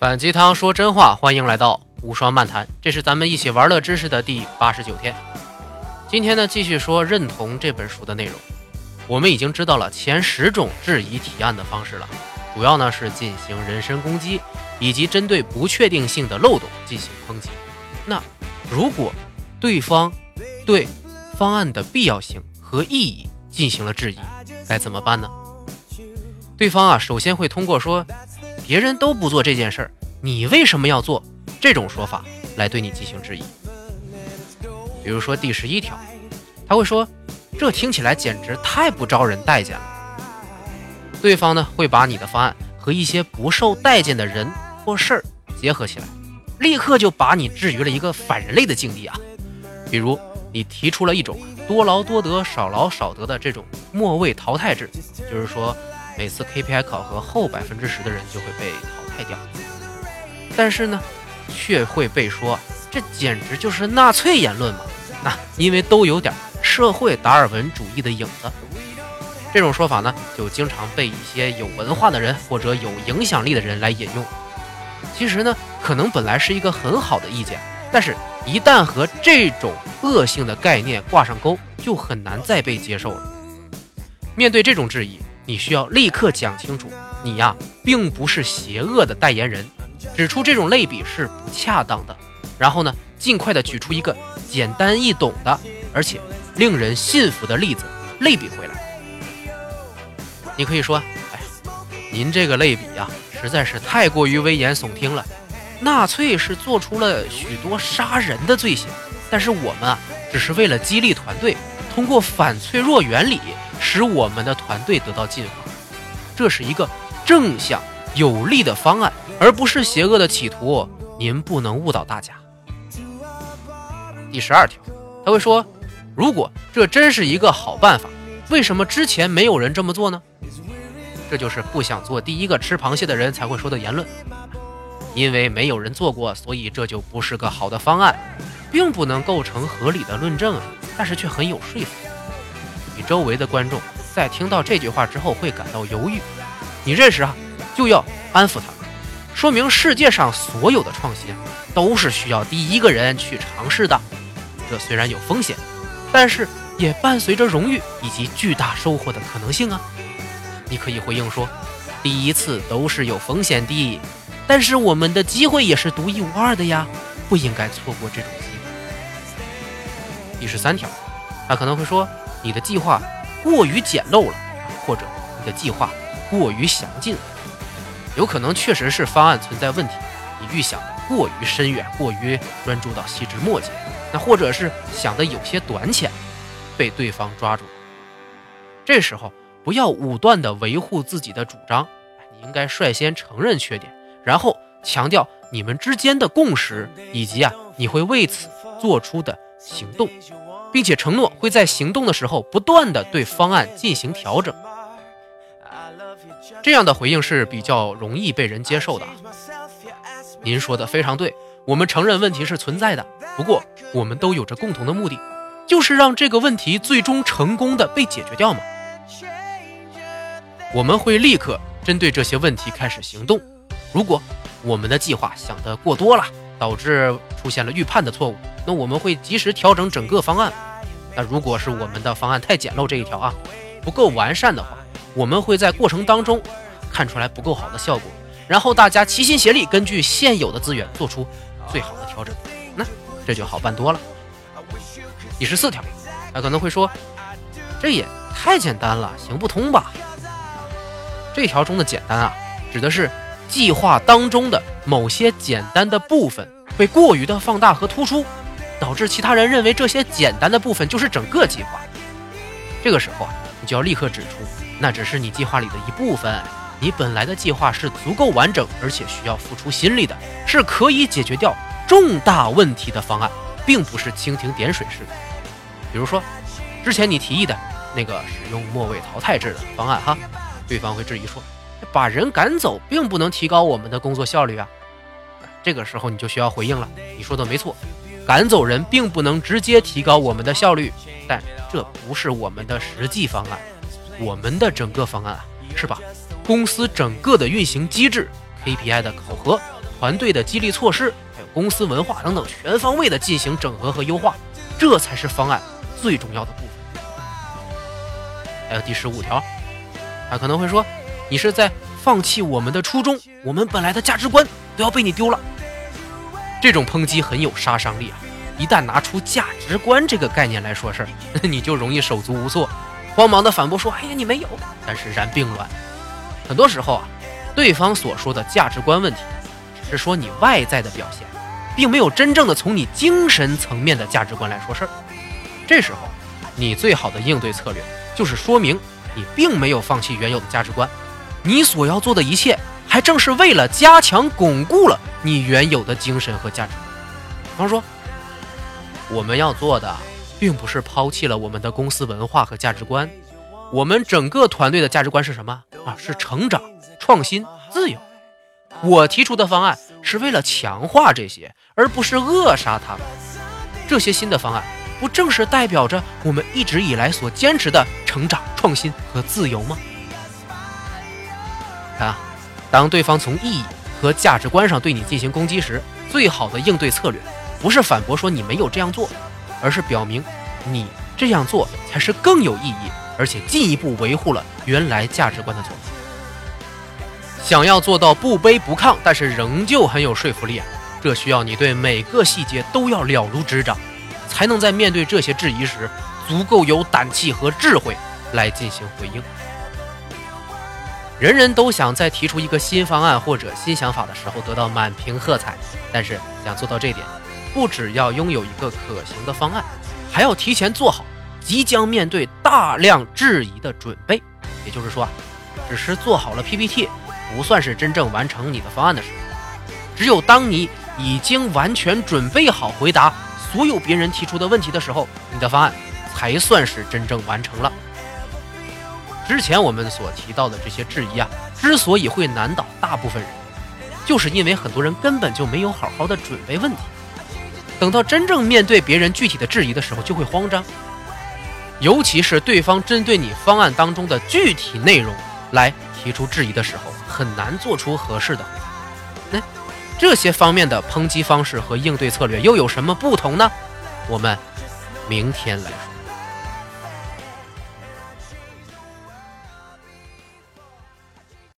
反鸡汤说真话，欢迎来到无双漫谈，这是咱们一起玩乐知识的第八十九天。今天呢，继续说认同这本书的内容。我们已经知道了前十种质疑提案的方式了，主要呢是进行人身攻击，以及针对不确定性的漏洞进行抨击。那如果对方对方案的必要性和意义进行了质疑，该怎么办呢？对方啊，首先会通过说别人都不做这件事儿，你为什么要做这种说法来对你进行质疑。比如说第十一条，他会说。这听起来简直太不招人待见了。对方呢会把你的方案和一些不受待见的人或事儿结合起来，立刻就把你置于了一个反人类的境地啊。比如你提出了一种多劳多得、少劳少得的这种末位淘汰制，就是说每次 KPI 考核后百分之十的人就会被淘汰掉。但是呢，却会被说这简直就是纳粹言论嘛？那因为都有点。社会达尔文主义的影子，这种说法呢，就经常被一些有文化的人或者有影响力的人来引用。其实呢，可能本来是一个很好的意见，但是一旦和这种恶性的概念挂上钩，就很难再被接受了。面对这种质疑，你需要立刻讲清楚，你呀，并不是邪恶的代言人，指出这种类比是不恰当的，然后呢，尽快的举出一个简单易懂的，而且。令人信服的例子类比回来，你可以说：“哎，您这个类比呀，实在是太过于危言耸听了。纳粹是做出了许多杀人的罪行，但是我们啊，只是为了激励团队，通过反脆弱原理，使我们的团队得到进化。这是一个正向有利的方案，而不是邪恶的企图。您不能误导大家。”第十二条，他会说。如果这真是一个好办法，为什么之前没有人这么做呢？这就是不想做第一个吃螃蟹的人才会说的言论。因为没有人做过，所以这就不是个好的方案，并不能构成合理的论证啊。但是却很有说服力。周围的观众在听到这句话之后会感到犹豫，你这时啊就要安抚他，说明世界上所有的创新都是需要第一个人去尝试的。这虽然有风险。但是也伴随着荣誉以及巨大收获的可能性啊！你可以回应说，第一次都是有风险的，但是我们的机会也是独一无二的呀，不应该错过这种机会。第十三条，他可能会说，你的计划过于简陋了，或者你的计划过于详尽了，有可能确实是方案存在问题，你预想的过于深远，过于专注到细枝末节。那或者是想的有些短浅，被对方抓住。这时候不要武断的维护自己的主张，你应该率先承认缺点，然后强调你们之间的共识，以及啊你会为此做出的行动，并且承诺会在行动的时候不断的对方案进行调整。这样的回应是比较容易被人接受的。您说的非常对。我们承认问题是存在的，不过我们都有着共同的目的，就是让这个问题最终成功的被解决掉嘛。我们会立刻针对这些问题开始行动。如果我们的计划想得过多了，导致出现了预判的错误，那我们会及时调整整个方案。那如果是我们的方案太简陋这一条啊，不够完善的话，我们会在过程当中看出来不够好的效果，然后大家齐心协力，根据现有的资源做出。最好的调整，那这就好办多了。第十四条，他可能会说，这也太简单了，行不通吧？这条中的简单啊，指的是计划当中的某些简单的部分被过于的放大和突出，导致其他人认为这些简单的部分就是整个计划。这个时候啊，你就要立刻指出，那只是你计划里的一部分。你本来的计划是足够完整，而且需要付出心力的，是可以解决掉重大问题的方案，并不是蜻蜓点水式的。比如说，之前你提议的那个使用末位淘汰制的方案，哈，对方会质疑说，把人赶走并不能提高我们的工作效率啊。这个时候你就需要回应了，你说的没错，赶走人并不能直接提高我们的效率，但这不是我们的实际方案，我们的整个方案啊，是把？公司整个的运行机制、KPI 的考核、团队的激励措施，还有公司文化等等，全方位的进行整合和优化，这才是方案最重要的部分。还有第十五条，他可能会说，你是在放弃我们的初衷，我们本来的价值观都要被你丢了。这种抨击很有杀伤力啊！一旦拿出价值观这个概念来说事儿，你就容易手足无措，慌忙的反驳说：“哎呀，你没有。”但是然并卵。很多时候啊，对方所说的价值观问题，只是说你外在的表现，并没有真正的从你精神层面的价值观来说事儿。这时候，你最好的应对策略就是说明你并没有放弃原有的价值观，你所要做的一切，还正是为了加强巩固了你原有的精神和价值观。比方说。我们要做的，并不是抛弃了我们的公司文化和价值观，我们整个团队的价值观是什么啊？是成长、创新、自由。我提出的方案是为了强化这些，而不是扼杀它们。这些新的方案，不正是代表着我们一直以来所坚持的成长、创新和自由吗？看啊，当对方从意义和价值观上对你进行攻击时，最好的应对策略。不是反驳说你没有这样做，而是表明你这样做才是更有意义，而且进一步维护了原来价值观的做法。想要做到不卑不亢，但是仍旧很有说服力啊，这需要你对每个细节都要了如指掌，才能在面对这些质疑时，足够有胆气和智慧来进行回应。人人都想在提出一个新方案或者新想法的时候得到满屏喝彩，但是想做到这点。不只要拥有一个可行的方案，还要提前做好即将面对大量质疑的准备。也就是说，只是做好了 PPT，不算是真正完成你的方案的时候。只有当你已经完全准备好回答所有别人提出的问题的时候，你的方案才算是真正完成了。之前我们所提到的这些质疑啊，之所以会难倒大部分人，就是因为很多人根本就没有好好的准备问题。等到真正面对别人具体的质疑的时候，就会慌张。尤其是对方针对你方案当中的具体内容来提出质疑的时候，很难做出合适的。那这些方面的抨击方式和应对策略又有什么不同呢？我们明天来说。